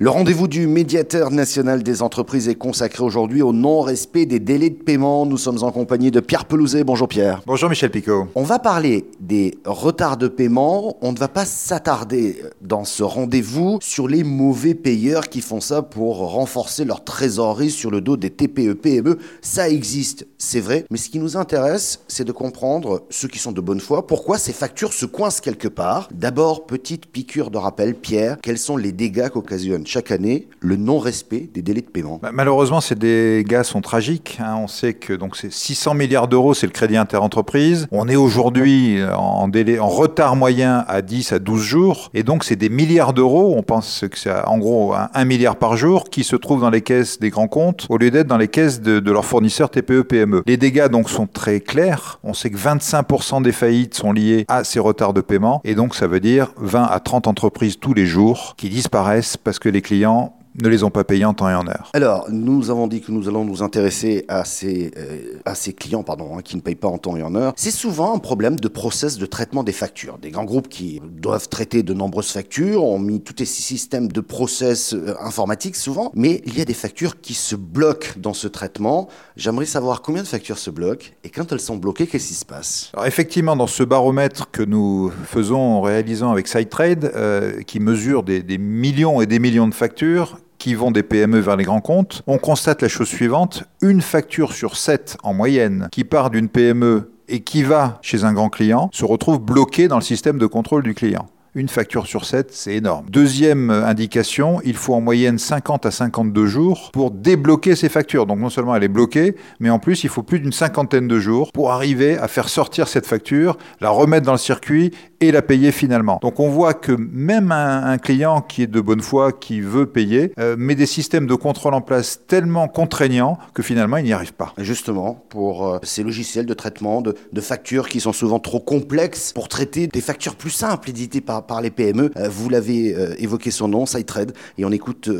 Le rendez-vous du médiateur national des entreprises est consacré aujourd'hui au non-respect des délais de paiement. Nous sommes en compagnie de Pierre Pelouzet. Bonjour Pierre. Bonjour Michel Picot. On va parler des retards de paiement. On ne va pas s'attarder dans ce rendez-vous sur les mauvais payeurs qui font ça pour renforcer leur trésorerie sur le dos des TPE, PME. Ça existe, c'est vrai. Mais ce qui nous intéresse, c'est de comprendre, ceux qui sont de bonne foi, pourquoi ces factures se coincent quelque part. D'abord, petite piqûre de rappel, Pierre, quels sont les dégâts qu'occasionne chaque année le non-respect des délais de paiement bah, Malheureusement, ces dégâts sont tragiques. Hein. On sait que donc c'est 600 milliards d'euros, c'est le crédit interentreprise. On est aujourd'hui euh, en délai, en retard moyen à 10 à 12 jours, et donc c'est des milliards d'euros. On pense que c'est en gros un, milliard par jour qui se trouve dans les caisses des grands comptes au lieu d'être dans les caisses de, de leurs fournisseurs TPE-PME. E. Les dégâts donc sont très clairs. On sait que 25% des faillites sont liées à ces retards de paiement, et donc ça veut dire 20 à 30 entreprises tous les jours qui disparaissent parce que les clients ne les ont pas payés en temps et en heure. Alors, nous avons dit que nous allons nous intéresser à ces, euh, à ces clients pardon, hein, qui ne payent pas en temps et en heure. C'est souvent un problème de process de traitement des factures. Des grands groupes qui doivent traiter de nombreuses factures ont mis tous ces systèmes de process euh, informatiques souvent, mais il y a des factures qui se bloquent dans ce traitement. J'aimerais savoir combien de factures se bloquent et quand elles sont bloquées, qu'est-ce qui se passe? Alors effectivement, dans ce baromètre que nous faisons en réalisant avec SideTrade, euh, qui mesure des, des millions et des millions de factures, qui vont des PME vers les grands comptes, on constate la chose suivante, une facture sur 7 en moyenne qui part d'une PME et qui va chez un grand client se retrouve bloquée dans le système de contrôle du client. Une facture sur 7, c'est énorme. Deuxième indication, il faut en moyenne 50 à 52 jours pour débloquer ces factures. Donc non seulement elle est bloquée, mais en plus il faut plus d'une cinquantaine de jours pour arriver à faire sortir cette facture, la remettre dans le circuit et la payer finalement. Donc on voit que même un, client qui est de bonne foi, qui veut payer, euh, met des systèmes de contrôle en place tellement contraignants que finalement il n'y arrive pas. Justement, pour euh, ces logiciels de traitement de, de, factures qui sont souvent trop complexes pour traiter des factures plus simples éditées par, par les PME, euh, vous l'avez évoqué son nom, SideTrade, et on écoute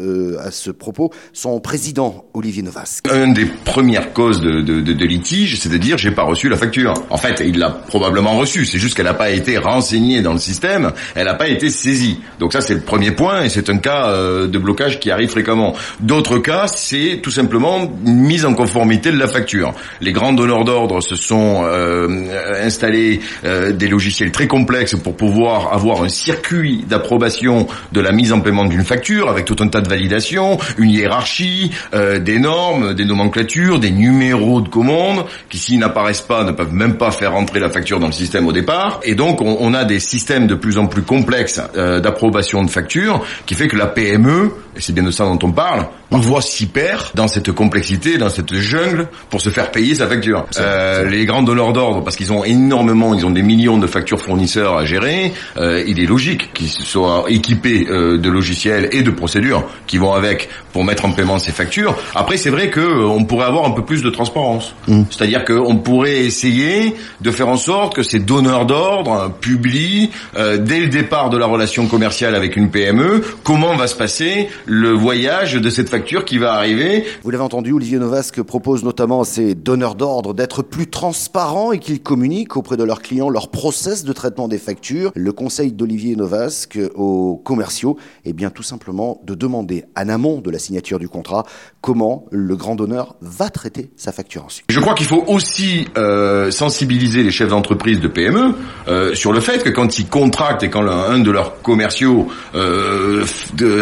à ce propos son président Olivier Novas. Une des premières causes de, de, de, de litige, c'est de dire j'ai pas reçu la facture. En fait, il l'a probablement reçue, c'est juste qu'elle n'a pas été renseignée dans le système, elle n'a pas été saisie. Donc ça c'est le premier point et c'est un cas euh, de blocage qui arrive fréquemment. D'autres cas, c'est tout simplement une mise en conformité de la facture. Les grands donneurs d'ordre se sont euh, installés euh, des logiciels très complexes pour pouvoir avoir un circuit d'approbation de la mise en paiement d'une facture avec tout un tas de validations, une hiérarchie, des normes, des nomenclatures, des numéros de commande qui s'ils n'apparaissent pas ne peuvent même pas faire entrer la facture dans le système au départ. Et donc on, on a des systèmes de plus en plus complexes euh, d'approbation de factures qui fait que la PME, et c'est bien de ça dont on parle, parfois s'y perd dans cette complexité, dans cette jungle pour se faire payer sa facture. Euh, les grands donneurs d'ordre, parce qu'ils ont énormément, ils ont des millions de factures fournisseurs à gérer, euh, il est logique qu'ils soient équipés de logiciels et de procédures qui vont avec pour mettre en paiement ces factures. Après, c'est vrai que on pourrait avoir un peu plus de transparence. Mmh. C'est-à-dire qu'on pourrait essayer de faire en sorte que ces donneurs d'ordre publics euh, dès le départ de la relation commerciale avec une PME, comment va se passer le voyage de cette facture qui va arriver. Vous l'avez entendu, Olivier Novasque propose notamment à ses donneurs d'ordre d'être plus transparents et qu'ils communiquent auprès de leurs clients leur process de traitement des factures. Le conseil d'Olivier Novasque aux commerciaux est bien tout simplement de demander en amont de la signature du contrat comment le grand donneur va traiter sa facture ensuite. Je crois qu'il faut aussi euh, sensibiliser les chefs d'entreprise de PME euh, sur le fait que quand ils contractent et quand un de leurs commerciaux euh,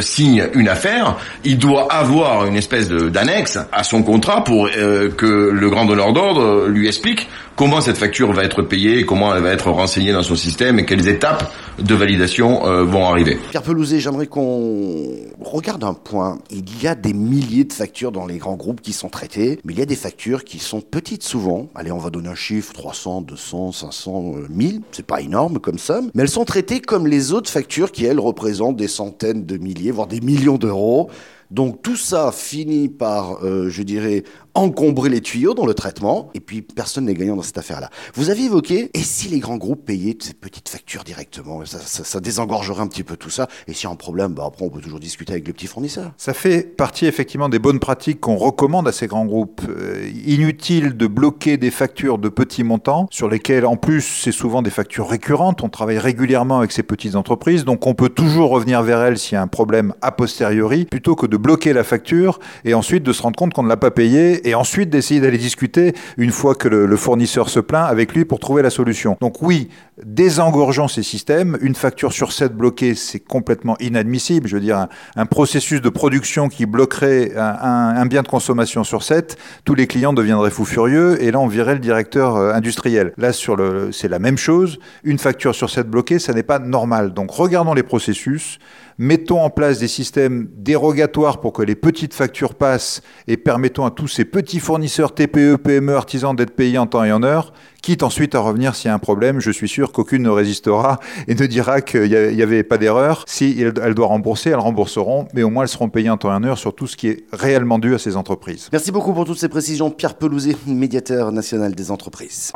signe une affaire, il doit avoir une espèce d'annexe à son contrat pour euh, que le grand donneur d'ordre lui explique comment cette facture va être payée, comment elle va être renseignée dans son système et quelles étapes de validation euh, vont arriver. Pierre Pelouzet, j'aimerais qu'on regarde un point. Il y a des milliers de factures dans les grands groupes qui sont traitées, mais il y a des factures qui sont petites souvent. Allez, on va donner un chiffre, 300, 200, 500, 1000, c'est pas énorme comme somme, mais elles sont traitées comme les autres factures qui, elles, représentent des centaines de milliers, voire des millions d'euros. Donc tout ça finit par, euh, je dirais, encombrer les tuyaux dans le traitement, et puis personne n'est gagnant dans cette affaire-là. Vous avez évoqué, et si les grands groupes payaient ces petites factures directement, ça, désengorgerait un petit peu tout ça, et s'il y a un problème, bah après on peut toujours discuter avec les petits fournisseurs. Ça fait partie effectivement des bonnes pratiques qu'on recommande à ces grands groupes. Euh, inutile de bloquer des factures de petits montants, sur lesquelles en plus c'est souvent des factures récurrentes, on travaille régulièrement avec ces petites entreprises, donc on peut toujours revenir vers elles s'il y a un problème a posteriori, plutôt que de bloquer la facture et ensuite de se rendre compte qu'on ne l'a pas payée et ensuite d'essayer d'aller discuter une fois que le, fournisseur se plaint avec lui pour trouver la solution. Donc oui, désengorgeons ces systèmes. Une facture sur 7 bloquée, c'est complètement inadmissible. Je veux dire, un, processus de production qui bloquerait un, bien de consommation sur 7, tous les clients deviendraient fous furieux et là on virait le directeur euh, industriel. Là, sur le, c'est la même chose. Une facture sur 7 bloquée, ça n'est pas normal. Donc regardons les processus mettons en place des systèmes dérogatoires pour que les petites factures passent et permettons à tous ces petits fournisseurs TPE, PME, artisans d'être payés en temps et en heure, quitte ensuite à revenir s'il y a un problème. Je suis sûr qu'aucune ne résistera et ne dira qu'il n'y avait pas d'erreur. Si elle doit rembourser, elles rembourseront, mais au moins elles seront payées en temps et en heure sur tout ce qui est réellement dû à ces entreprises. Merci beaucoup pour toutes ces précisions. Pierre Pelouzet, médiateur national des entreprises.